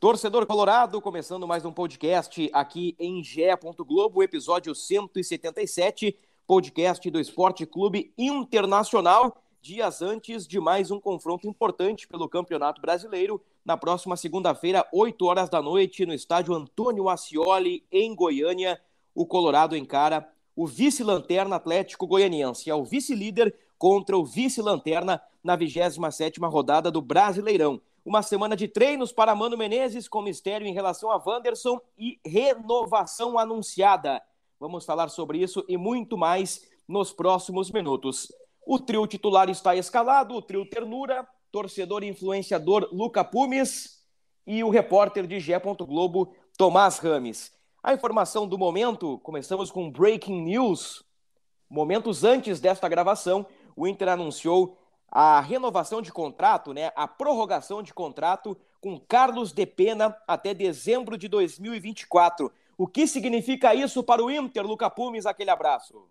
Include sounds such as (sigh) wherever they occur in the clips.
Torcedor Colorado, começando mais um podcast aqui em GE. Globo, episódio 177, podcast do Esporte Clube Internacional, dias antes de mais um confronto importante pelo Campeonato Brasileiro, na próxima segunda-feira, 8 horas da noite, no estádio Antônio Ascioli, em Goiânia. O Colorado encara o vice-lanterna Atlético Goianiense, é o vice-líder contra o vice-lanterna na 27ª rodada do Brasileirão. Uma semana de treinos para Mano Menezes com mistério em relação a Wanderson e renovação anunciada. Vamos falar sobre isso e muito mais nos próximos minutos. O trio titular está escalado, o trio Ternura, torcedor e influenciador Luca Pumes e o repórter de Gé. Globo, Tomás Rames. A informação do momento, começamos com breaking news. Momentos antes desta gravação, o Inter anunciou a renovação de contrato, né, a prorrogação de contrato com Carlos de Pena até dezembro de 2024. O que significa isso para o Inter, Luca Pumes? Aquele abraço.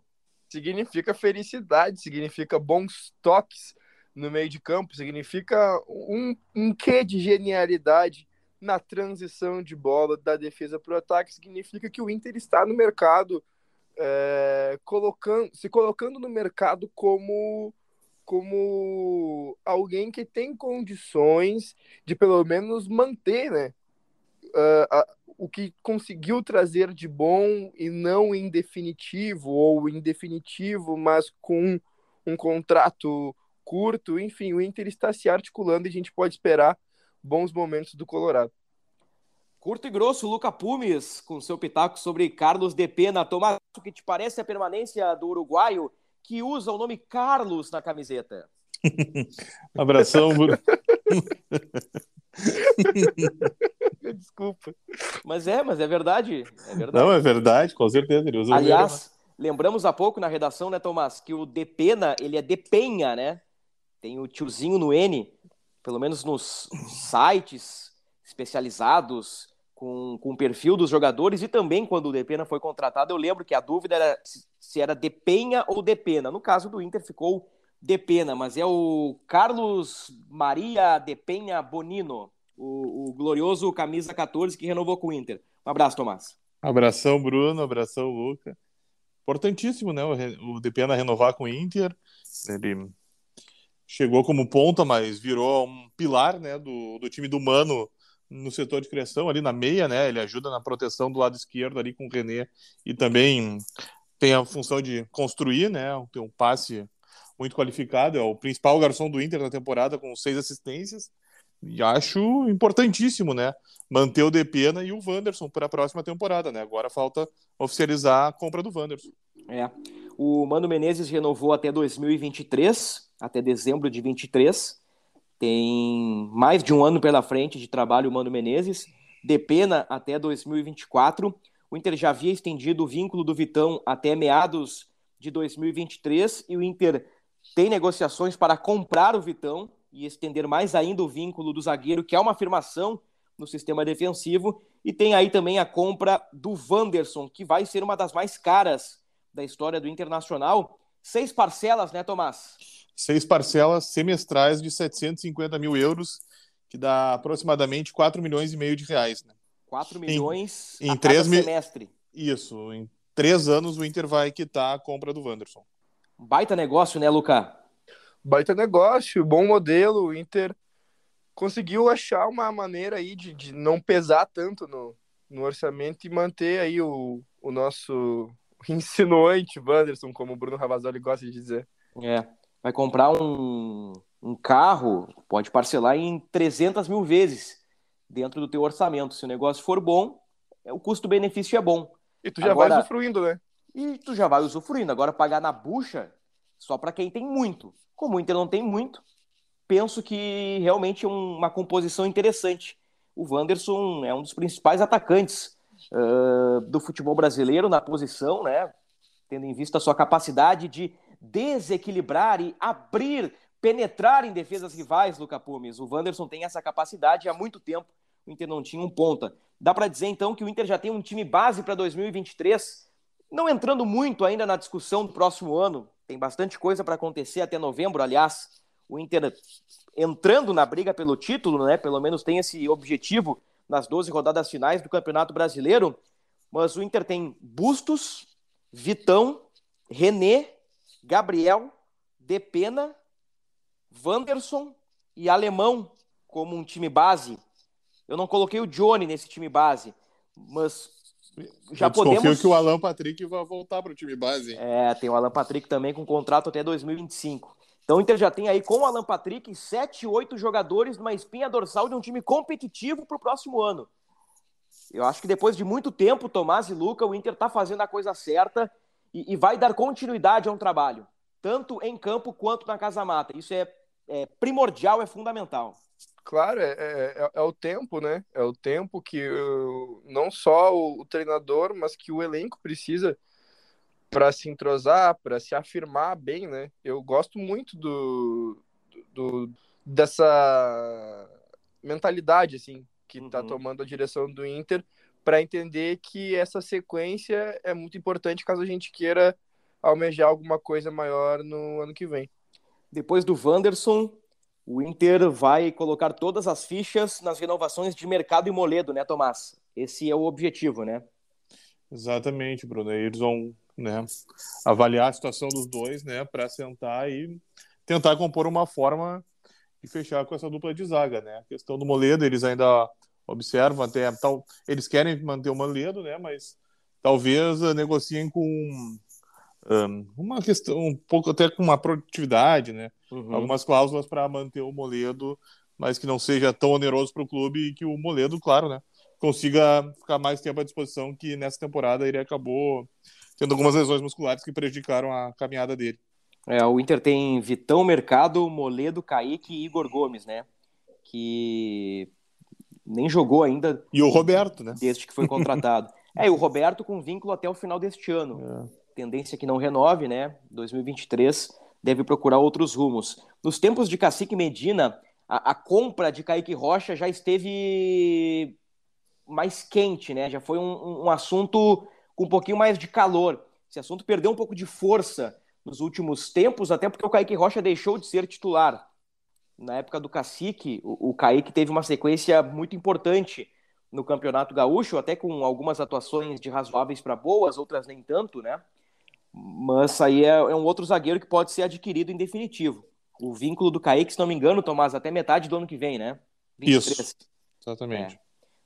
Significa felicidade, significa bons toques no meio de campo, significa um, um quê de genialidade na transição de bola da defesa para o ataque, significa que o Inter está no mercado, é, colocando, se colocando no mercado como, como alguém que tem condições de pelo menos manter né, uh, o que conseguiu trazer de bom e não em definitivo, ou em definitivo, mas com um contrato curto, enfim, o Inter está se articulando e a gente pode esperar bons momentos do Colorado. Curto e grosso, Luca Pumes, com seu pitaco sobre Carlos de Pena. Tomás, o que te parece a permanência do uruguaio que usa o nome Carlos na camiseta? (laughs) Abração, Bruno. (laughs) Desculpa. Mas é, mas é verdade. É verdade. Não, é verdade, com certeza. Ele usa Aliás, lembramos há pouco na redação, né, Tomás, que o de Pena, ele é de Penha, né? Tem o tiozinho no N, pelo menos nos sites especializados com, com o perfil dos jogadores e também quando o Depena foi contratado, eu lembro que a dúvida era se era de Penha ou de Pena. No caso do Inter ficou de Pena, mas é o Carlos Maria de Penha Bonino, o, o glorioso camisa 14 que renovou com o Inter. Um abraço, Tomás. Abração, Bruno, abração, Luca. Importantíssimo, né? O, o Depena renovar com o Inter. Ele chegou como ponta, mas virou um pilar né, do, do time do Mano no setor de criação, ali na meia, né? Ele ajuda na proteção do lado esquerdo ali com o René e também tem a função de construir, né? Tem um passe muito qualificado, é o principal garçom do Inter na temporada com seis assistências. E acho importantíssimo, né? Manter o Depena e o Wanderson para a próxima temporada, né? Agora falta oficializar a compra do Wanderson. É. O Mano Menezes renovou até 2023, até dezembro de 23. Tem mais de um ano pela frente de trabalho o Mano Menezes. De pena até 2024. O Inter já havia estendido o vínculo do Vitão até meados de 2023 e o Inter tem negociações para comprar o Vitão e estender mais ainda o vínculo do zagueiro, que é uma afirmação no sistema defensivo. E tem aí também a compra do Wanderson, que vai ser uma das mais caras da história do Internacional. Seis parcelas, né, Tomás? Seis parcelas semestrais de 750 mil euros, que dá aproximadamente 4 milhões e meio de reais. Né? 4 milhões em, a em três cada semestre. Isso, em três anos o Inter vai quitar a compra do Wanderson. Baita negócio, né, Luca? Baita negócio, bom modelo. O Inter conseguiu achar uma maneira aí de, de não pesar tanto no, no orçamento e manter aí o, o nosso (laughs) insinuante Wanderson, como o Bruno Ravazoli gosta de dizer. É vai comprar um, um carro, pode parcelar em 300 mil vezes dentro do teu orçamento. Se o negócio for bom, é, o custo-benefício é bom. E tu já Agora, vai usufruindo, né? E tu já vai usufruindo. Agora, pagar na bucha, só para quem tem muito. Como o Inter não tem muito, penso que realmente é uma composição interessante. O Wanderson é um dos principais atacantes uh, do futebol brasileiro na posição, né? Tendo em vista a sua capacidade de desequilibrar e abrir, penetrar em defesas rivais, Luca Pumes. O Wanderson tem essa capacidade há muito tempo. O Inter não tinha um ponta. Dá para dizer então que o Inter já tem um time base para 2023 não entrando muito ainda na discussão do próximo ano, tem bastante coisa para acontecer até novembro, aliás, o Inter entrando na briga pelo título, né? Pelo menos tem esse objetivo nas 12 rodadas finais do Campeonato Brasileiro. Mas o Inter tem Bustos, Vitão, René, Gabriel, Depena, Wanderson e Alemão como um time base. Eu não coloquei o Johnny nesse time base, mas já Eu podemos. que o Alan Patrick vai voltar para o time base. Hein? É, tem o Alan Patrick também com contrato até 2025. Então o Inter já tem aí com o Alan Patrick 7, 8 jogadores numa espinha dorsal de um time competitivo para o próximo ano. Eu acho que depois de muito tempo, Tomás e Luca, o Inter está fazendo a coisa certa e, e, vai dar continuidade a um trabalho, tanto em campo quanto na casa mata. Isso é, é primordial, é fundamental. Claro, é, é, é, é, o tempo, né? É o tempo que uh, não só o, o, treinador, mas que o elenco precisa para se entrosar, para se afirmar bem, né? Eu gosto muito do, do dessa mentalidade assim que está uhum. tomando a direção do Inter para entender que essa sequência é muito importante caso a gente queira almejar alguma coisa maior no ano que vem. Depois do Wanderson, o Inter vai colocar todas as fichas nas renovações de mercado e Moledo, né, Tomás? Esse é o objetivo, né? Exatamente, Bruno. Eles vão né, avaliar a situação dos dois, né, para sentar e tentar compor uma forma de fechar com essa dupla de zaga, né? A questão do Moledo, eles ainda observam até tal, eles querem manter o Moledo, né, mas talvez uh, negociem com um, uma questão um pouco até com uma produtividade, né? Uhum. Algumas cláusulas para manter o Moledo, mas que não seja tão oneroso para o clube e que o Moledo, claro, né, consiga ficar mais tempo à disposição, que nessa temporada ele acabou tendo algumas lesões musculares que prejudicaram a caminhada dele. É, o Inter tem Vitão Mercado, Moledo, Kaique e Igor Gomes, né? Que nem jogou ainda. E o Roberto, né? Desde que foi contratado. (laughs) é, e o Roberto com vínculo até o final deste ano. É. Tendência que não renove, né? 2023 deve procurar outros rumos. Nos tempos de Cacique Medina, a, a compra de Kaique Rocha já esteve mais quente, né? Já foi um, um, assunto com um pouquinho mais de calor. Esse assunto perdeu um pouco de força nos últimos tempos, até porque o Kaique Rocha deixou de ser titular. Na época do Cacique, o, o Kaique teve uma sequência muito importante no Campeonato Gaúcho, até com algumas atuações de razoáveis para boas, outras nem tanto, né? Mas aí é, é, um outro zagueiro que pode ser adquirido em definitivo. O vínculo do Kaique, se não me engano, Tomás, até metade do ano que vem, né? 23. Isso, exatamente. É.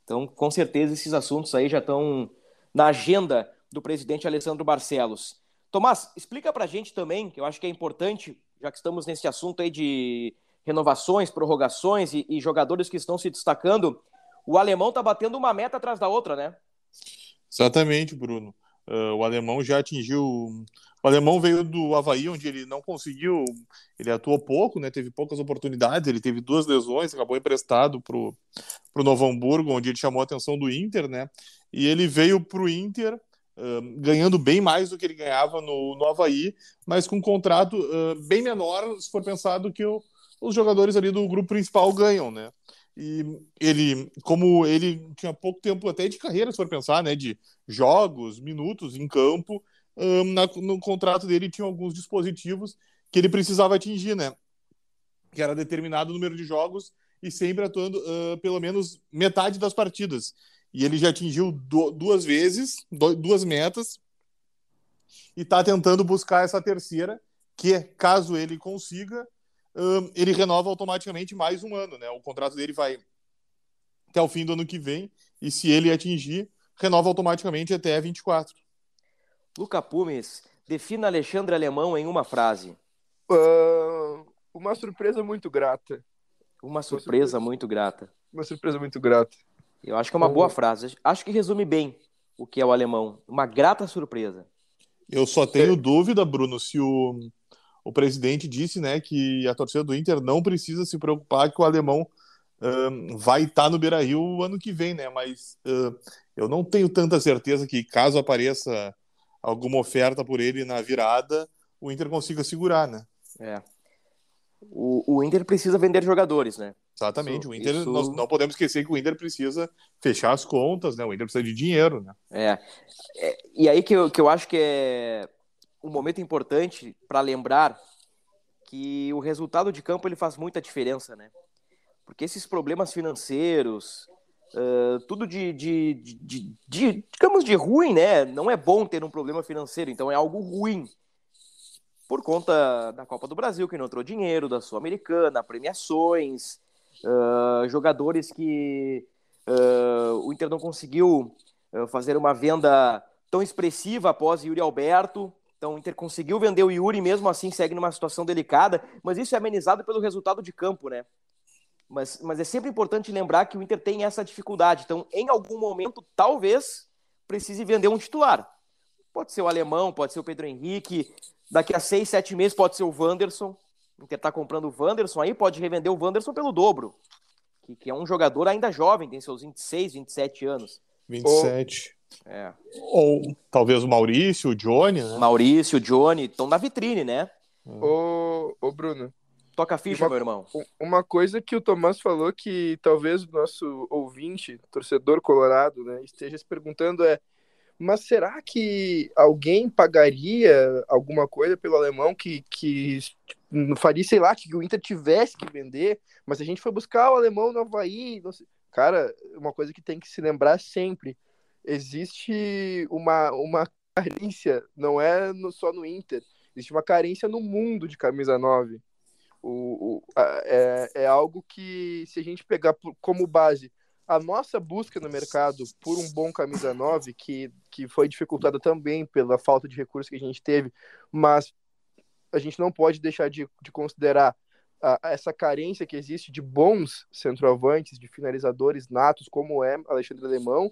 Então, com certeza, esses assuntos aí já estão na agenda do presidente Alessandro Barcelos. Tomás, explica pra gente também, que eu acho que é importante, já que estamos nesse assunto aí de renovações, prorrogações e, e jogadores que estão se destacando, o alemão tá batendo uma meta atrás da outra, né? Exatamente, Bruno. Uh, o alemão já atingiu. O alemão veio do Havaí, onde ele não conseguiu. Ele atuou pouco, né? Teve poucas oportunidades. Ele teve duas lesões, acabou emprestado para o Novo Hamburgo, onde ele chamou a atenção do Inter, né? E ele veio para o Inter. Uh, ganhando bem mais do que ele ganhava no, no Havaí, mas com um contrato uh, bem menor, se for pensar, do que o, os jogadores ali do grupo principal ganham, né? E ele, como ele tinha pouco tempo até de carreira, se for pensar, né, de jogos, minutos em campo, um, na, no contrato dele tinha alguns dispositivos que ele precisava atingir, né? Que era determinado número de jogos e sempre atuando uh, pelo menos metade das partidas. E ele já atingiu do, duas vezes, do, duas metas, e está tentando buscar essa terceira, que caso ele consiga, ele renova automaticamente mais um ano, né? O contrato dele vai até o fim do ano que vem, e se ele atingir, renova automaticamente até 24. Luca Pumes, defina Alexandre Alemão em uma frase. Uh, uma surpresa muito grata. Uma surpresa, uma surpresa, muito grata. Uma surpresa muito grata. Eu acho que é uma boa frase. Acho que resume bem o que é o alemão. Uma grata surpresa. Eu só tenho dúvida, Bruno, se o o presidente disse, né, que a torcida do Inter não precisa se preocupar que o alemão uh, vai estar tá no Beira-Rio ano que vem, né? Mas uh, eu não tenho tanta certeza que caso apareça alguma oferta por ele na virada, o Inter consiga segurar, né? É. O, o Inter precisa vender jogadores, né? Exatamente. Isso, o Inter, isso... nós não podemos esquecer que o Inter precisa fechar as contas, né? O Inter precisa de dinheiro, né? É. é e aí que eu, que eu acho que é um momento importante para lembrar que o resultado de campo ele faz muita diferença, né? Porque esses problemas financeiros, uh, tudo de, de, de, de, digamos, de ruim, né? Não é bom ter um problema financeiro, então é algo ruim por conta da Copa do Brasil, que não entrou dinheiro, da Sul-Americana, premiações, uh, jogadores que uh, o Inter não conseguiu fazer uma venda tão expressiva após Yuri Alberto. Então o Inter conseguiu vender o Yuri, mesmo assim segue numa situação delicada, mas isso é amenizado pelo resultado de campo, né? Mas, mas é sempre importante lembrar que o Inter tem essa dificuldade. Então, em algum momento, talvez precise vender um titular. Pode ser o alemão, pode ser o Pedro Henrique, Daqui a seis, sete meses pode ser o Wanderson. O Inter está comprando o Wanderson aí, pode revender o Wanderson pelo dobro. Que, que, é um jogador ainda jovem, tem seus 26, 27 anos. 27. Ou, é. Ou talvez o Maurício, o Johnny, né? Maurício, o Johnny, estão na vitrine, né? Ô, ô Bruno. Toca a ficha, uma, meu irmão. Uma coisa que o Tomás falou que talvez o nosso ouvinte, torcedor colorado, né, esteja se perguntando é mas será que alguém pagaria alguma coisa pelo alemão que, que tipo, faria, sei lá, que o Inter tivesse que vender? Mas a gente foi buscar o alemão no Havaí. Cara, uma coisa que tem que se lembrar sempre: existe uma, uma carência, não é no, só no Inter, existe uma carência no mundo de camisa 9. O, o, é, é algo que, se a gente pegar como base a nossa busca no mercado por um bom camisa 9, que, que foi dificultada também pela falta de recursos que a gente teve, mas a gente não pode deixar de, de considerar a, essa carência que existe de bons centroavantes, de finalizadores natos, como é Alexandre Alemão.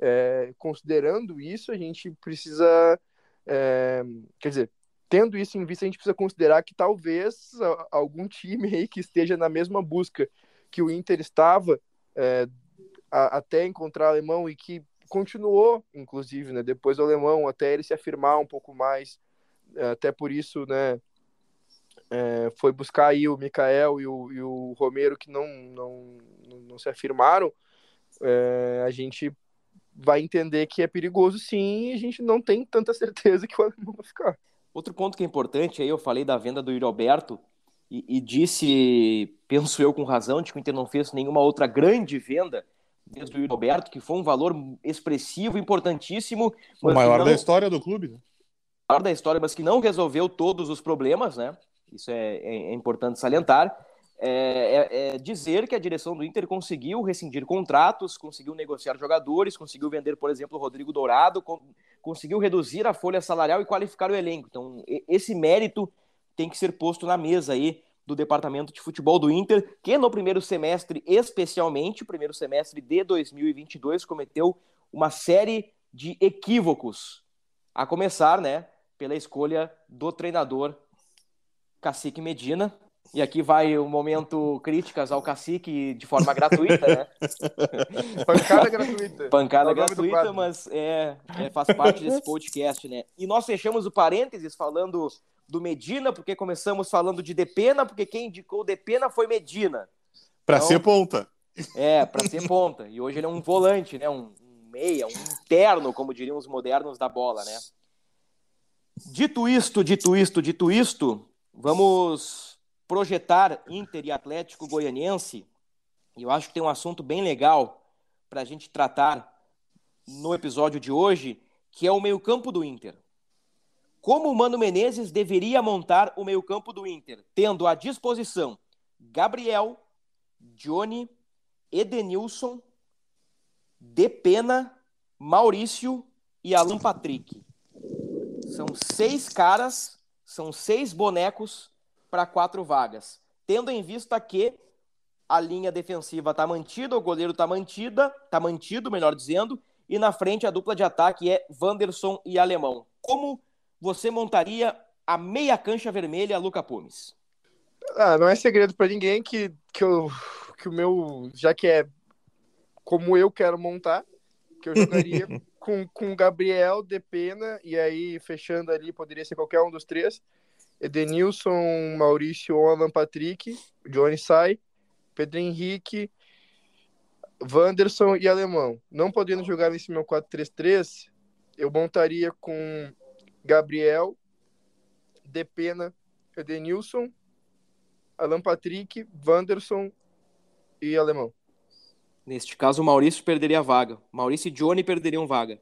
É, considerando isso, a gente precisa. É, quer dizer, tendo isso em vista, a gente precisa considerar que talvez algum time aí que esteja na mesma busca que o Inter estava é, a, até encontrar alemão e que continuou, inclusive, né, depois do alemão, até ele se afirmar um pouco mais, é, até por isso, né, é, foi buscar aí o Mikael e o, e o Romero que não, não, não se afirmaram, é, a gente vai entender que é perigoso sim e a gente não tem tanta (laughs) certeza que o alemão vai ficar. Outro ponto que é importante, aí eu falei da venda do Yuri Alberto e, e disse, penso eu com razão, de que o Inter não fez nenhuma outra grande venda, desde o Roberto, que foi um valor expressivo, importantíssimo. O maior não... da história do clube, né? O maior da história, mas que não resolveu todos os problemas, né? Isso é, é, é importante salientar. É, é, é, dizer que a direção do Inter conseguiu rescindir contratos, conseguiu negociar jogadores, conseguiu vender, por exemplo, o Rodrigo Dourado, con conseguiu reduzir a folha salarial e qualificar o elenco. Então, esse mérito tem que ser posto na mesa aí do departamento de futebol do Inter, que no primeiro semestre, especialmente, o primeiro semestre de 2022, cometeu uma série de equívocos. A começar, né, pela escolha do treinador Cacique Medina. E aqui vai o momento críticas ao Cacique de forma gratuita, né? (laughs) Pancada gratuita. Pancada é gratuita, mas é, é, faz parte desse (laughs) podcast, né? E nós fechamos o parênteses falando do Medina, porque começamos falando de Depena, porque quem indicou Depena foi Medina. Para então, ser ponta. É, para ser ponta. E hoje ele é um volante, né? Um, um meia, um interno, como diriam os modernos da bola, né? Dito isto, dito isto, dito isto, vamos projetar Inter e Atlético Goianiense. Eu acho que tem um assunto bem legal para a gente tratar no episódio de hoje, que é o meio-campo do Inter como o Mano Menezes deveria montar o meio-campo do Inter, tendo à disposição Gabriel, Johnny, Edenilson, Depena, Maurício e Alan Patrick. São seis caras, são seis bonecos para quatro vagas. Tendo em vista que a linha defensiva está mantida, o goleiro está mantida, está mantido, melhor dizendo, e na frente a dupla de ataque é Wanderson e Alemão. Como você montaria a meia cancha vermelha, Luca Pumes? Ah, não é segredo para ninguém que, que, eu, que o meu, já que é como eu quero montar, que eu jogaria (laughs) com, com o Gabriel, Depena, e aí fechando ali, poderia ser qualquer um dos três. Edenilson, Maurício, Alan Patrick, Johnny Sai, Pedro Henrique, Wanderson e Alemão. Não podendo jogar nesse meu 4-3-3, eu montaria com Gabriel, Depena, Edenilson, Alan Patrick, Wanderson e Alemão. Neste caso, o Maurício perderia a vaga. Maurício e Johnny perderiam vaga.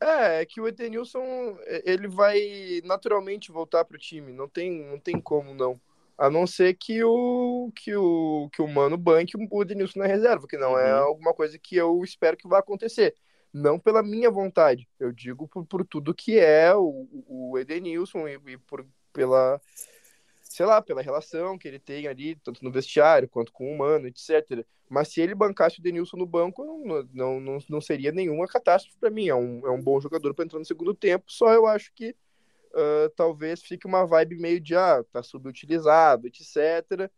É, é que o Edenilson, ele vai naturalmente voltar para o time. Não tem, não tem como, não. A não ser que o que o, que o Mano banque o Edenilson na reserva, que não é uhum. é alguma coisa que eu espero que vá acontecer. Não pela minha vontade, eu digo por, por tudo que é o, o Edenilson e, e por, pela, sei lá, pela relação que ele tem ali, tanto no vestiário quanto com o Mano, etc. Mas se ele bancasse o Denilson no banco, não, não, não, não seria nenhuma catástrofe para mim. É um, é um bom jogador para entrar no segundo tempo, só eu acho que uh, talvez fique uma vibe meio de, ah, tá subutilizado, etc.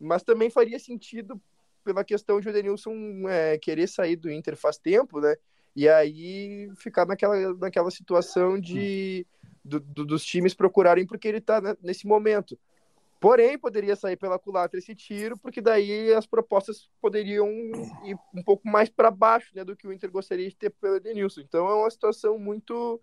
Mas também faria sentido pela questão de o Denilson é, querer sair do Inter faz tempo, né? E aí ficar naquela, naquela situação de do, do, dos times procurarem porque ele tá nesse momento. Porém, poderia sair pela culatra esse tiro, porque daí as propostas poderiam ir um pouco mais para baixo né, do que o Inter gostaria de ter pelo Edenilson. Então é uma situação muito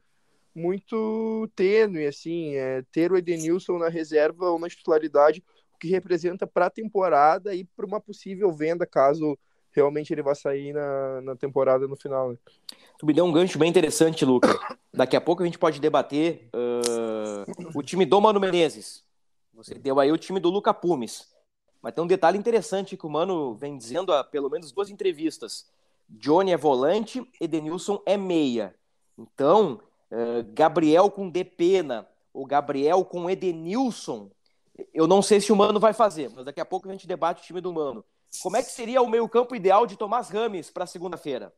muito tênue, assim, é, ter o Edenilson na reserva ou na titularidade, o que representa para a temporada e para uma possível venda, caso realmente ele vá sair na, na temporada no final. Né? Tu me deu um gancho bem interessante, Luca. Daqui a pouco a gente pode debater uh, o time do Mano Menezes. Você deu aí o time do Luca Pumes. Mas tem um detalhe interessante que o Mano vem dizendo há pelo menos duas entrevistas. Johnny é volante, Edenilson é meia. Então, uh, Gabriel com Depena, ou Gabriel com Edenilson, eu não sei se o Mano vai fazer, mas daqui a pouco a gente debate o time do Mano. Como é que seria o meio-campo ideal de Tomás Rames para segunda-feira?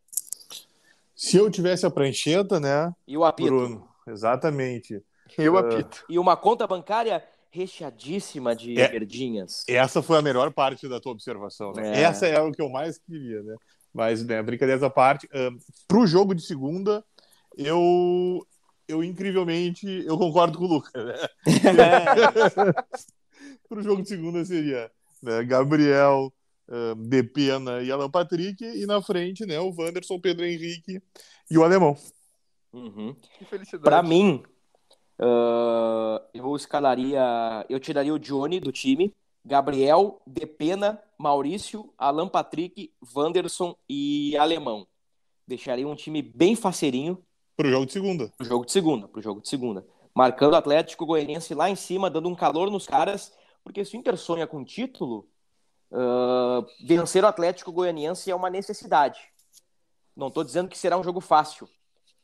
Se eu tivesse a prancheta, né? E o apito. Bruno, exatamente. E o apito. Uh, e uma conta bancária recheadíssima de é, verdinhas. Essa foi a melhor parte da tua observação, né? É. Essa é o que eu mais queria, né? Mas, né, brincadeira à parte, uh, pro jogo de segunda, eu, eu incrivelmente, eu concordo com o Lucas, né? (laughs) pro jogo de segunda seria né, Gabriel, uh, Depena e Alan Patrick, e na frente, né, o Wanderson, Pedro Henrique e o Alemão. Uhum. Para mim, Uh, eu escalaria. Eu tiraria o Johnny do time, Gabriel, Depena, Maurício, Alan Patrick, Wanderson e Alemão. Deixaria um time bem faceirinho. Pro jogo de segunda. Pro jogo de segunda, pro jogo de segunda. Marcando o Atlético Goianiense lá em cima, dando um calor nos caras, porque se o Inter sonha com título, uh, vencer o Atlético Goianiense é uma necessidade. Não estou dizendo que será um jogo fácil.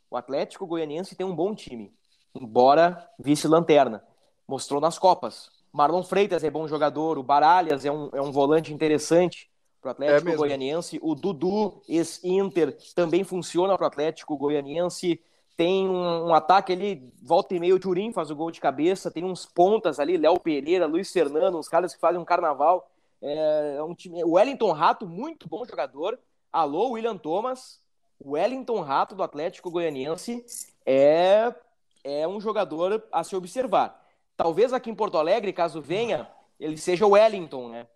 O Atlético Goianiense tem um bom time embora vice-lanterna. Mostrou nas Copas. Marlon Freitas é bom jogador, o Baralhas é um, é um volante interessante para o Atlético é Goianiense. O Dudu, ex-Inter, também funciona para o Atlético Goianiense. Tem um, um, ataque ali, volta e meio, o Turim faz o gol de cabeça. Tem uns pontas ali, Léo Pereira, Luiz Fernando, uns caras que fazem um carnaval. É, é um time, o Wellington Rato, muito bom jogador. Alô, William Thomas. O Wellington Rato do Atlético Goianiense é é um jogador a se observar. Talvez aqui em Porto Alegre, caso venha, ele seja o Wellington, né?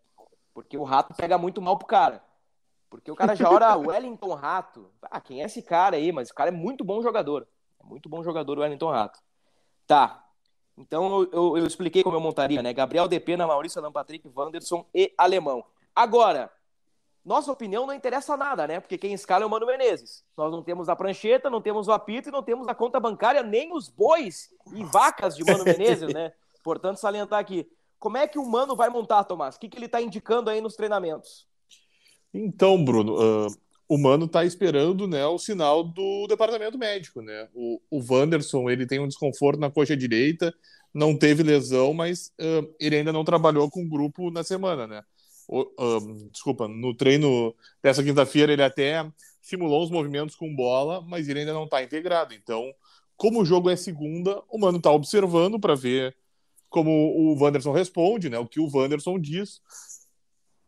Porque o Rato pega muito mal pro cara. Porque o cara já ora Wellington Rato. Ah, quem é esse cara aí? Mas o cara é muito bom jogador. É muito bom jogador o Wellington Rato. Tá. Então eu, eu, eu expliquei como eu montaria, né? Gabriel Depena, Maurício Alan Patrick, Wanderson e Alemão. Agora, nossa opinião não interessa nada, né? Porque quem escala é o Mano Menezes. Nós não temos a prancheta, não temos o apito e não temos a conta bancária, nem os bois e vacas de Mano (laughs) Menezes, né? Portanto, salientar aqui. Como é que o Mano vai montar, Tomás? O que, que ele está indicando aí nos treinamentos? Então, Bruno, uh, o Mano está esperando né, o sinal do departamento médico, né? O, o Wanderson, ele tem um desconforto na coxa direita, não teve lesão, mas uh, ele ainda não trabalhou com o grupo na semana, né? Um, desculpa, no treino dessa quinta-feira ele até simulou os movimentos com bola, mas ele ainda não está integrado. Então, como o jogo é segunda, o Mano tá observando para ver como o Wanderson responde, né? O que o Wanderson diz,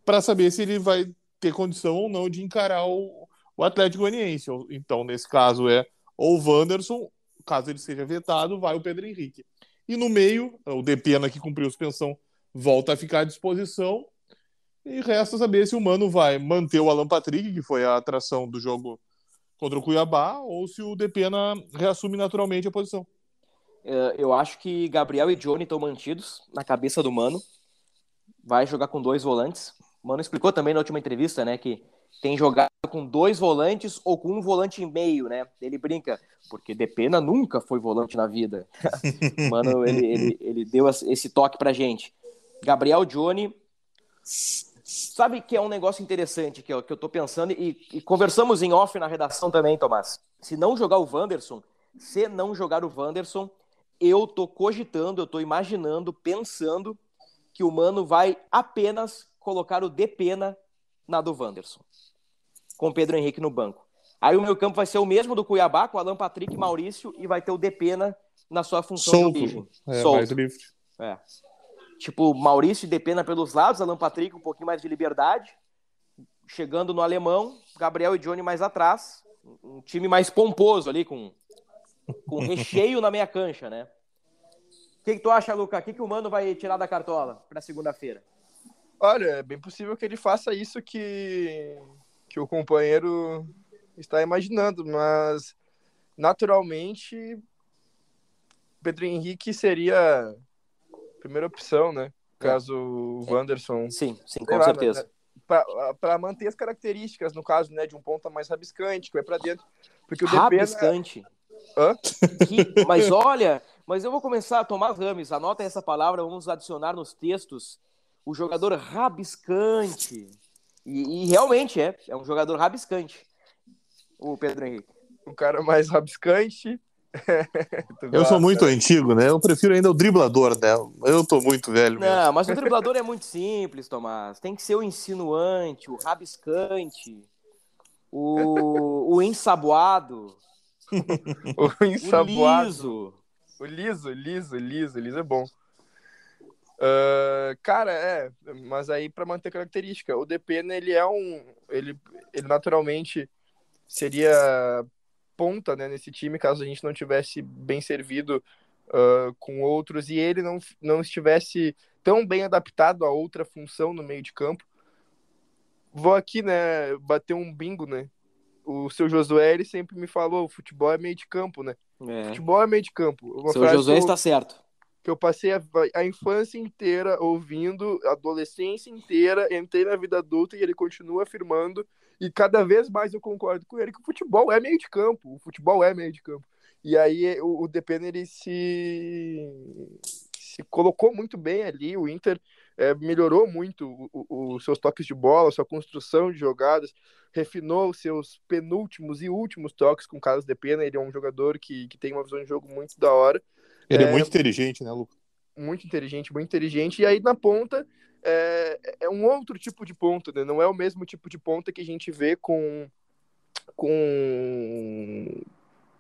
para saber se ele vai ter condição ou não de encarar o, o Atlético Goianiense. Então, nesse caso, é ou o Wanderson, caso ele seja vetado, vai o Pedro Henrique. E no meio, o Depena, que cumpriu suspensão, volta a ficar à disposição. E resta saber se o Mano vai manter o Alan Patrick, que foi a atração do jogo contra o Cuiabá, ou se o Depena reassume naturalmente a posição. É, eu acho que Gabriel e Johnny estão mantidos na cabeça do Mano. Vai jogar com dois volantes. O Mano explicou também na última entrevista, né, que tem jogado com dois volantes ou com um volante e meio, né? Ele brinca, porque Depena nunca foi volante na vida. (laughs) Mano, ele, ele, ele deu esse toque pra gente. Gabriel Johnny. Sabe que é um negócio interessante que eu, que eu tô pensando, e, e conversamos em off na redação também, Tomás. Se não jogar o Wanderson, se não jogar o Wanderson, eu tô cogitando, eu tô imaginando, pensando que o Mano vai apenas colocar o Depena na do Wanderson com o Pedro Henrique no banco. Aí o meu campo vai ser o mesmo do Cuiabá, com Alan Patrick e Maurício, e vai ter o Depena na sua função Solto. de origem. É, Solto. mais livre. É. Tipo, Maurício e Depena pelos lados, Alan Patrick um pouquinho mais de liberdade. Chegando no alemão, Gabriel e Johnny mais atrás. Um time mais pomposo ali, com, com recheio na meia cancha, né? O que, que tu acha, Luca? O que, que o Mano vai tirar da cartola para segunda-feira? Olha, é bem possível que ele faça isso que, que o companheiro está imaginando, mas naturalmente Pedro Henrique seria primeira opção, né? Caso o Wanderson. Sim, sim, com lá, certeza. né, Para manter as características, no caso, né, de um ponta mais rabiscante, que vai para dentro. Porque o Rabiscante. Hã? Que- mas olha, mas eu vou começar a tomar Rames, anota essa palavra, vamos adicionar nos textos o jogador rabiscante. E, e realmente é, é um jogador rabiscante, o Pedro Henrique. o cara mais rabiscante. (laughs) Eu gosta. sou muito antigo, né? Eu prefiro ainda o driblador, né? Eu tô muito velho mesmo. Não, mas o driblador é muito simples, Tomás. Tem que ser o insinuante, o rabiscante, o, o ensaboado, O (laughs) o ensaboado. liso. O liso, liso, liso, liso é bom. Ah, cara, é, mas aí para manter característica, o Depena ele é um, ele, ele naturalmente seria ponta, né, nesse time caso a gente não tivesse bem servido ah, com outros e ele não, não estivesse tão bem adaptado a outra função no meio de campo. Vou aqui, né, bater um bingo, né? O seu Josué ele sempre me falou, o futebol é meio de campo, né? É. Futebol é meio de campo. Uma Seu Josué eu- está certo. que eu passei a, a infância inteira ouvindo, a adolescência inteira, entrei na vida adulta e ele continua afirmando, e cada vez mais eu concordo com ele que o futebol é meio de campo, o futebol é meio de campo. E aí o, o Depena, ele se, se colocou muito bem ali, o Inter é, melhorou muito os seus toques de bola, sua construção de jogadas, refinou os seus penúltimos e últimos toques com o Carlos Depena, ele é um jogador que, que tem uma visão de jogo muito da hora, Ele é, É. muito inteligente, né, Lucas? muito inteligente, muito inteligente. E aí na ponta é, é um outro tipo de ponta, né? Não é o mesmo tipo de ponta que a gente vê com com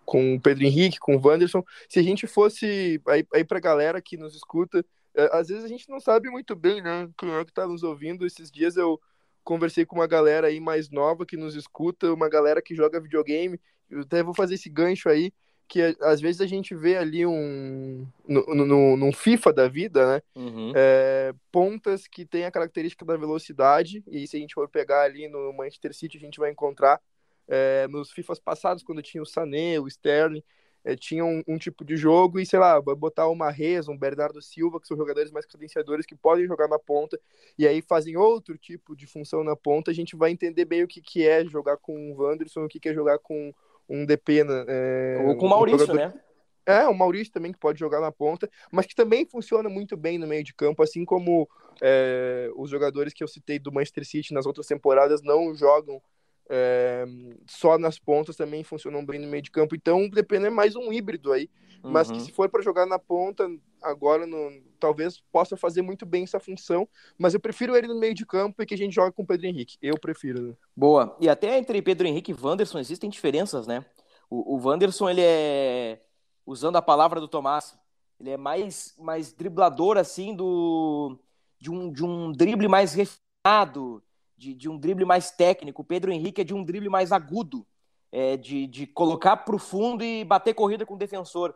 com o Pedro Henrique, com o Wanderson. Se a gente fosse aí, aí pra galera que nos escuta, é, às vezes a gente não sabe muito bem, né? Quem é que tá nos ouvindo. Esses dias eu conversei com uma galera aí mais nova que nos escuta, uma galera que joga videogame. Eu até vou fazer esse gancho aí que às vezes a gente vê ali um no, no, num FIFA da vida, né? Uhum. É, pontas que tem a característica da velocidade, e se a gente for pegar ali no Manchester City, a gente vai encontrar é, nos FIFAs passados, quando tinha o Sané, o Sterling, é, tinha um, um tipo de jogo, e sei lá, vai botar o Marrez, um Bernardo Silva, que são jogadores mais credenciadores que podem jogar na ponta, e aí fazem outro tipo de função na ponta, a gente vai entender bem o que, que é jogar com o Wanderson, o que, que é jogar com um Depena. É, Ou com o um Maurício, jogador- né? é, o Maurício também que pode jogar na ponta, mas que também funciona muito bem no meio de campo, assim como é, os jogadores que eu citei do Manchester City nas outras temporadas não jogam é, só nas pontas, também funcionam bem no meio de campo. Então, depende é mais um híbrido aí, mas que Uhum. se for para jogar na ponta agora, no, talvez possa fazer muito bem essa função, mas eu prefiro ele no meio de campo e que a gente joga com o Pedro Henrique. Eu prefiro. né? Boa. E até entre Pedro Henrique e Wanderson existem diferenças, né? O, o Wanderson, ele é, usando a palavra do Tomás. Ele é mais, mais driblador, assim, do, de, um, de um drible mais refinado, de, de um drible mais técnico. O Pedro Henrique é de um drible mais agudo, é, de, de colocar para o fundo e bater corrida com o defensor,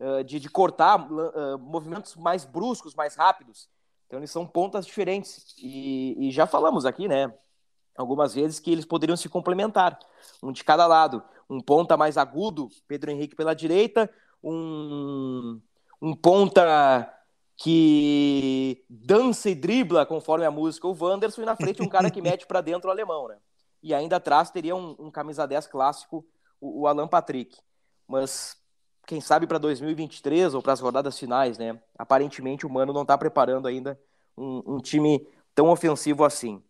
uh, de, de cortar uh, movimentos mais bruscos, mais rápidos. Então eles são pontas diferentes. E, e já falamos aqui, né? Algumas vezes que eles poderiam se complementar, um de cada lado. Um ponta mais agudo, Pedro Henrique pela direita, um, um ponta que dança e dribla conforme a música, o Wanderson, e na frente um cara que mete para dentro o alemão, né? E ainda atrás teria um, um camisa 10 clássico, o, o Alan Patrick. Mas quem sabe para 2023 ou para as rodadas finais, né? Aparentemente o Mano não está preparando ainda um, um, time tão ofensivo assim.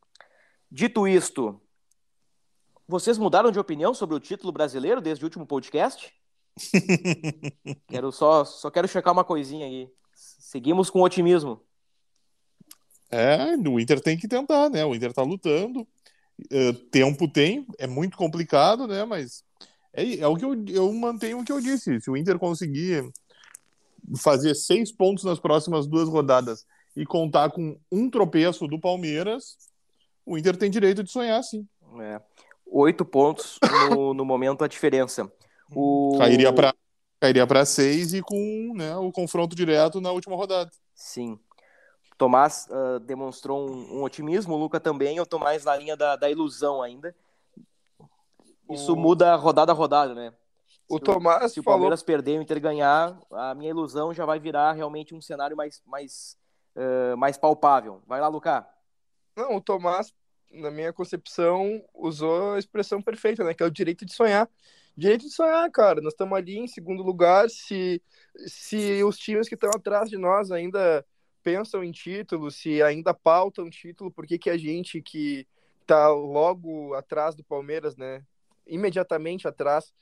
Dito isto, vocês mudaram de opinião sobre o título brasileiro desde o último podcast? (laughs) quero só, só quero checar uma coisinha aí. Seguimos com otimismo. É, o Inter tem que tentar, né? O Inter tá lutando. Uh, tempo tem, é muito complicado, né? Mas é, é o que eu, eu mantenho o que eu disse. Se o Inter conseguir fazer seis pontos nas próximas duas rodadas e contar com um tropeço do Palmeiras, o Inter tem direito de sonhar, sim. É. Oito pontos no, (laughs) no momento a diferença. O... Cairia para cairia para seis e com né, o confronto direto na última rodada. Sim. Tomás uh, demonstrou um, um, otimismo, o Luca também. Eu tô mais na linha da, da ilusão ainda. Isso o... muda rodada a rodada, né? O se Tomás o, se o Palmeiras perder e o Inter ganhar, a minha ilusão já vai virar realmente um cenário mais, mais, uh, mais palpável. Vai lá, Luca. Não, o Tomás, na minha concepção, usou a expressão perfeita, né? Que é o direito de sonhar. Direito de sonhar, cara. Nós estamos ali em segundo lugar. Se, se os times que estão atrás de nós ainda pensam em título, se ainda pautam título, por que, que a gente que tá logo atrás do Palmeiras, né? Imediatamente atrás,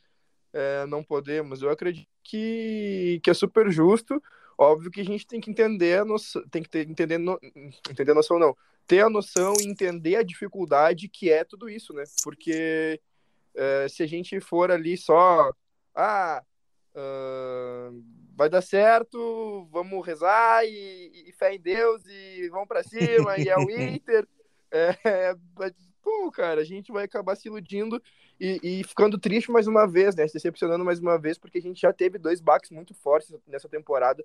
é, não podemos. Eu acredito que, que é super justo. Óbvio que a gente tem que entender a noção, tem que ter, entender, no, entender a noção, não. Ter a noção e entender a dificuldade que é tudo isso, né? Porque é, se a gente for ali só, ah, uh, vai dar certo, vamos rezar e, e, fé em Deus e vamos para cima e é o (laughs) Inter, é, (laughs) pô, cara, a gente vai acabar se iludindo e, e, ficando triste mais uma vez, né? Se decepcionando mais uma vez, porque a gente já teve dois baques muito fortes nessa temporada.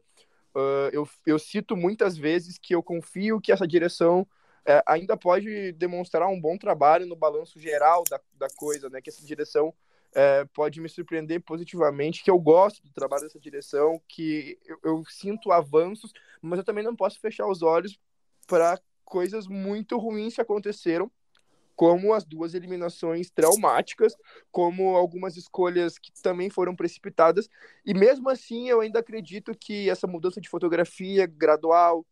Uh, eu, eu cito muitas vezes que eu confio que essa direção é, ainda pode demonstrar um bom trabalho no balanço geral da, da coisa, né? Que essa direção é, pode me surpreender positivamente, que eu gosto do trabalho dessa direção, que eu, eu sinto avanços, mas eu também não posso fechar os olhos para coisas muito ruins que aconteceram, como as duas eliminações traumáticas, como algumas escolhas que também foram precipitadas, e mesmo assim eu ainda acredito que essa mudança de fotografia gradual,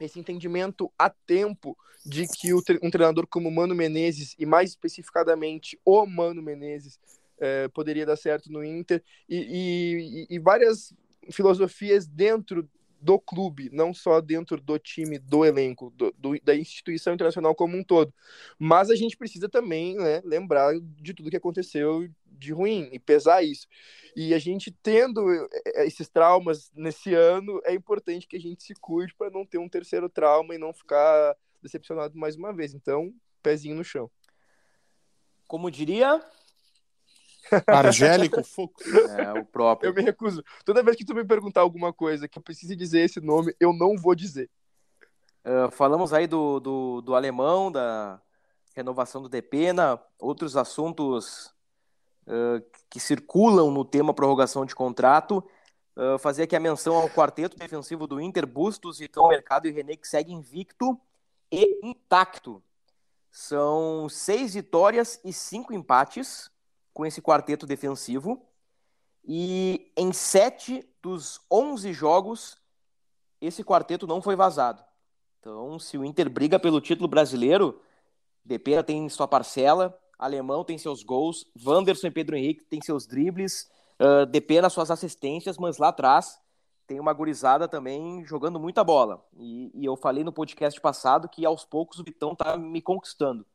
esse entendimento a tempo de que um treinador como Mano Menezes, e mais especificadamente o Mano Menezes, é, poderia dar certo no Inter, e, e, e várias filosofias dentro do clube, não só dentro do time, do elenco, do, do, da instituição internacional como um todo. Mas a gente precisa também né, lembrar de tudo que aconteceu de ruim e pesar isso. E a gente tendo eh, esses traumas nesse ano, é importante que a gente se cuide para não ter um terceiro trauma e não ficar decepcionado mais uma vez. Então, pezinho no chão. Como diria Argélico Fux. É, o próprio. Eu me recuso. Toda vez que tu me perguntar alguma coisa que eu precise dizer esse nome, eu não vou dizer. Uh, falamos aí do, do, do, alemão, da renovação do Depena, outros assuntos uh, que circulam no tema prorrogação de contrato. Uh, fazer aqui a menção ao quarteto defensivo do Inter, Bustos, Vitão Mercado e René, que segue invicto e intacto. São seis vitórias e cinco empates com esse quarteto defensivo. E em sete dos onze jogos, esse quarteto não foi vazado. Então, se o Inter briga pelo título brasileiro, Depena tem sua parcela, Alemão tem seus gols, Wanderson e Pedro Henrique tem seus dribles, uh, Depena suas assistências, mas lá atrás tem uma gurizada também jogando muita bola. E, e, eu falei no podcast passado que aos poucos o Vitão tá me conquistando.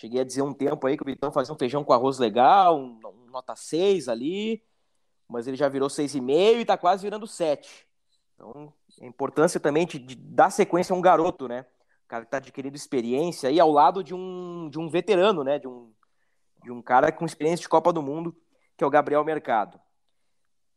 Cheguei a dizer um tempo aí que o Vitão fazia um feijão com arroz legal, um, um nota 6 ali, mas ele já virou 6,5 e está quase virando 7. Então, a importância também de, de dar sequência a um garoto, né? O cara que está adquirindo experiência aí ao lado de um, de um veterano, né? De um, de um cara com experiência de Copa do Mundo, que é o Gabriel Mercado.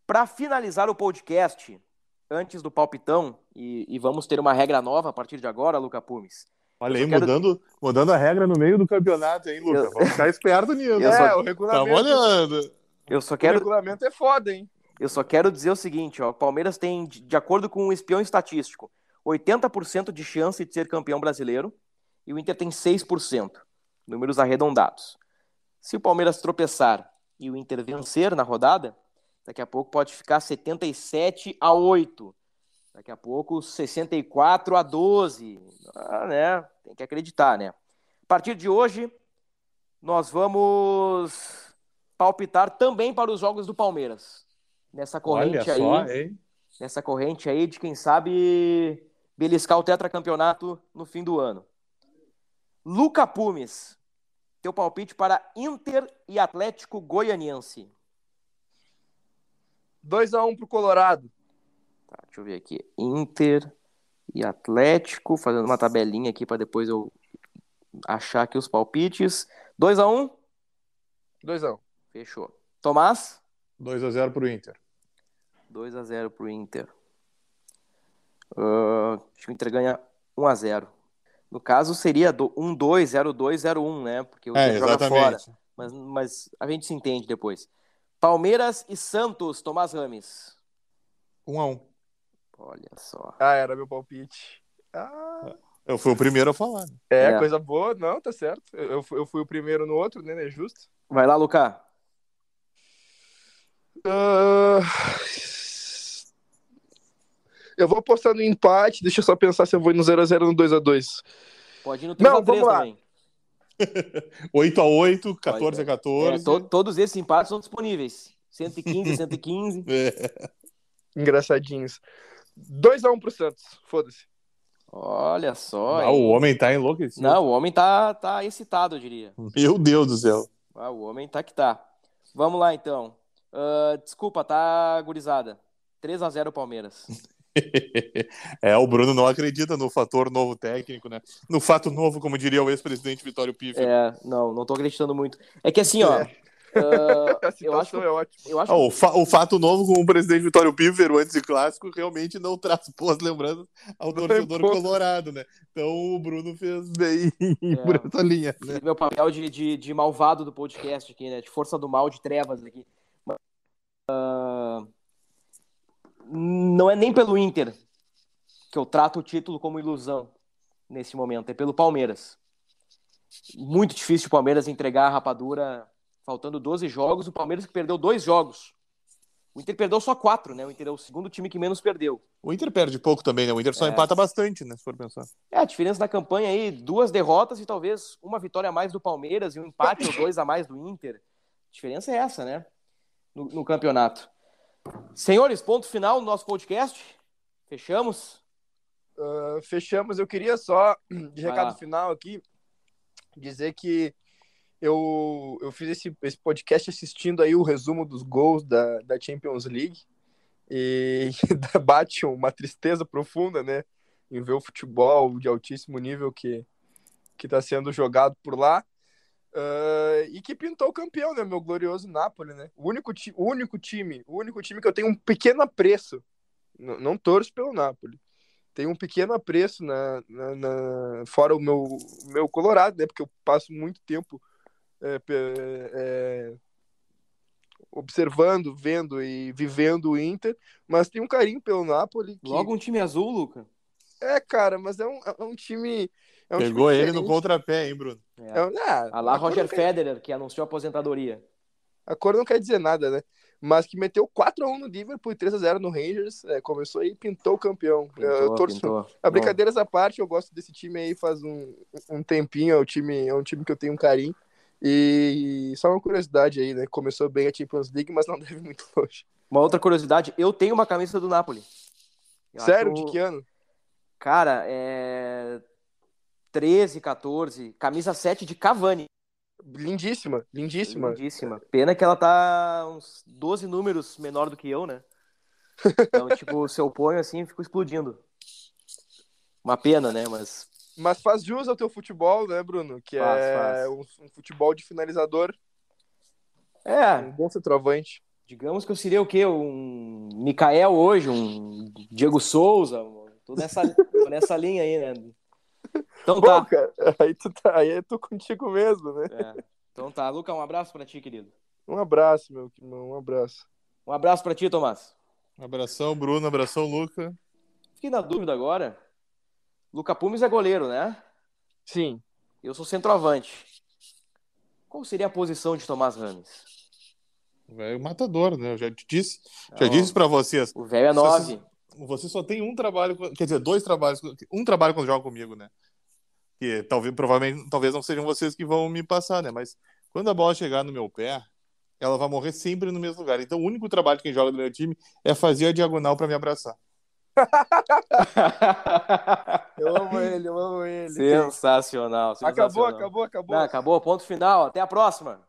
Para finalizar o podcast, antes do palpitão, e, e, vamos ter uma regra nova a partir de agora, Luca Pumes. Olha aí, quero... mudando, mudando a regra no meio do campeonato, hein, Luca? Eu... Vamos ficar esperto nisso. é, só... o regulamento. Tá olhando. Eu só quero. O regulamento é foda, hein? Eu só quero dizer o seguinte, ó, o Palmeiras tem, de acordo com o espião estatístico, 80% de chance de ser campeão brasileiro e o Inter tem 6%, números arredondados. Se o Palmeiras tropeçar e o Inter vencer na rodada, daqui a pouco pode ficar 77 a 8. Daqui a pouco 64 a 12. Ah, né? Tem que acreditar, né? A partir de hoje, nós vamos palpitar também para os jogos do Palmeiras. Nessa corrente Olha aí. Hein? Nessa corrente aí de quem sabe beliscar o tetracampeonato no fim do ano. Luca Pumes, teu palpite para Inter e Atlético Goianiense. 2x1 um pro Colorado. Tá, deixa eu ver aqui. Inter e Atlético, fazendo uma tabelinha aqui para depois eu achar aqui os palpites. 2x1? 2x1. Fechou. Tomás? 2x0 pro Inter. 2x0 pro Inter. Uh, acho que o Inter ganha 1x0. No caso, seria 1-2, 0-2, 0-1, né? Porque o é, joga fora. Mas, mas a gente se entende depois. Palmeiras e Santos, Tomás Rames. 1x1. Olha só. Ah, era meu palpite. Ah. Eu fui o primeiro a falar. Né? É, é, coisa boa. Não, tá certo. Eu, eu fui o primeiro no outro, né? É justo. Vai lá, Lucas. Uh... Eu vou apostar no empate. Deixa eu só pensar se eu vou no 0x0 no 2x2. Pode ir no 3x3 também. (laughs) 8x8, 14x14. É, to todos esses empates são disponíveis. 115, 115. (laughs) É. Engraçadinhos. 2x1 pro Santos. Foda-se. Olha só. Ah, o homem tá enlouquecido. Não, o homem tá, tá excitado, eu diria. Meu Deus do céu. Ah, o homem tá que tá. Vamos lá, então. Uh, desculpa, tá, gurizada. 3x0 Palmeiras. (laughs) é, o Bruno não acredita no fator novo técnico, né? No fato novo, como diria o ex-presidente Vitório Piffer. É, não, não tô acreditando muito. É que assim, ó. É. (laughs) Uh, eu acho, é ótima. Eu acho oh, o, fa o, fato novo com o presidente Vitório Piffer, o antes clássico, realmente não traz boas lembranças ao não torcedor colorado, né? Então o Bruno fez bem (laughs) é, por essa linha. Né? Meu papel de, de, de, malvado do podcast aqui, né? De força do mal, de trevas aqui. Uh, não é nem pelo Inter que eu trato o título como ilusão nesse momento, é pelo Palmeiras. Muito difícil o Palmeiras entregar a rapadura faltando 12 jogos, o Palmeiras que perdeu dois jogos. O Inter perdeu só quatro, né? O Inter é o segundo time que menos perdeu. O Inter perde pouco também, né? O Inter só é. empata bastante, né? Se for pensar. É, a diferença na campanha aí, duas derrotas e talvez uma vitória a mais do Palmeiras e um empate ou dois a mais do Inter. A diferença é essa, né? No, no campeonato. Senhores, ponto final do nosso podcast. Fechamos? Uh, fechamos. Eu queria só, de recado final aqui, dizer que eu, eu fiz esse, esse podcast assistindo aí o resumo dos gols da, da Champions League e (laughs) bate uma tristeza profunda, né? Em ver o futebol de altíssimo nível que que está sendo jogado por lá. Uh, e que pintou o campeão, né? Meu glorioso Napoli, né? O único, ti único time, o único time que eu tenho um pequeno apreço. Não torço pelo Napoli. Tenho um pequeno apreço na, na, na, fora o meu, meu Colorado, né? Porque eu passo muito tempo é, é, observando, vendo e vivendo o Inter, mas tem um carinho pelo Napoli. Que... Logo um time azul, Luca. É, cara, mas é um, é um time é um Pegou ele no contrapé, hein, Bruno? É. É, ah, a lá Roger Federer, que anunciou a aposentadoria. A cor não quer dizer nada, né? Mas que meteu 4x1 no Liverpool e 3x0 no Rangers, é, começou aí e pintou o campeão. Pintou, eu torço. Pintou. A brincadeiras à parte, eu gosto desse time aí faz um, um tempinho, é, o time, é um time que eu tenho um carinho. E só uma curiosidade aí, né? Começou bem a Champions League, mas não (laughs) deve muito longe. Uma outra curiosidade, eu tenho uma camisa do Napoli. Eu Sério? Acho... De que ano? Cara, é 13, 14, camisa 7 de Cavani. Lindíssima, lindíssima. Lindíssima. Pena que ela tá uns 12 números menor do que eu, né? (laughs) Então, tipo, se eu ponho assim, eu fico explodindo. Uma pena, né? Mas. Mas faz jus ao teu futebol, né, Bruno? Que Faz, é faz. Um, um futebol de finalizador, um É, bom centroavante. digamos que eu seria o quê? Um Mikael hoje, um Diego Souza. Tô nessa, tô (laughs) nessa linha aí, né? Então Bom, tá. cara, aí tu tá, aí eu tô contigo mesmo, né? É. Então tá. Luca, um abraço pra ti, querido. Um abraço, meu irmão, um abraço. Um abraço pra ti, Tomás. Abração, Bruno. Abração, Luca. Fiquei na dúvida agora. Luca Pumes é goleiro, né? Sim. Eu sou centroavante. Qual seria a posição de Tomás Rames? O velho matador, né? Eu já te disse. Já disse pra vocês. O velho é nove. Você só tem um trabalho, quer dizer, dois trabalhos, um trabalho quando joga comigo, né? Que talvez, provavelmente, talvez não sejam vocês que vão me passar, né? Mas quando a bola chegar no meu pé, ela vai morrer sempre no mesmo lugar. Então, o único trabalho que quem joga do meu time é fazer a diagonal pra me abraçar. (laughs) Eu amo ele, eu amo ele. sensacional, sensacional. Acabou, acabou, acabou. Não, acabou, ponto final. Até a próxima.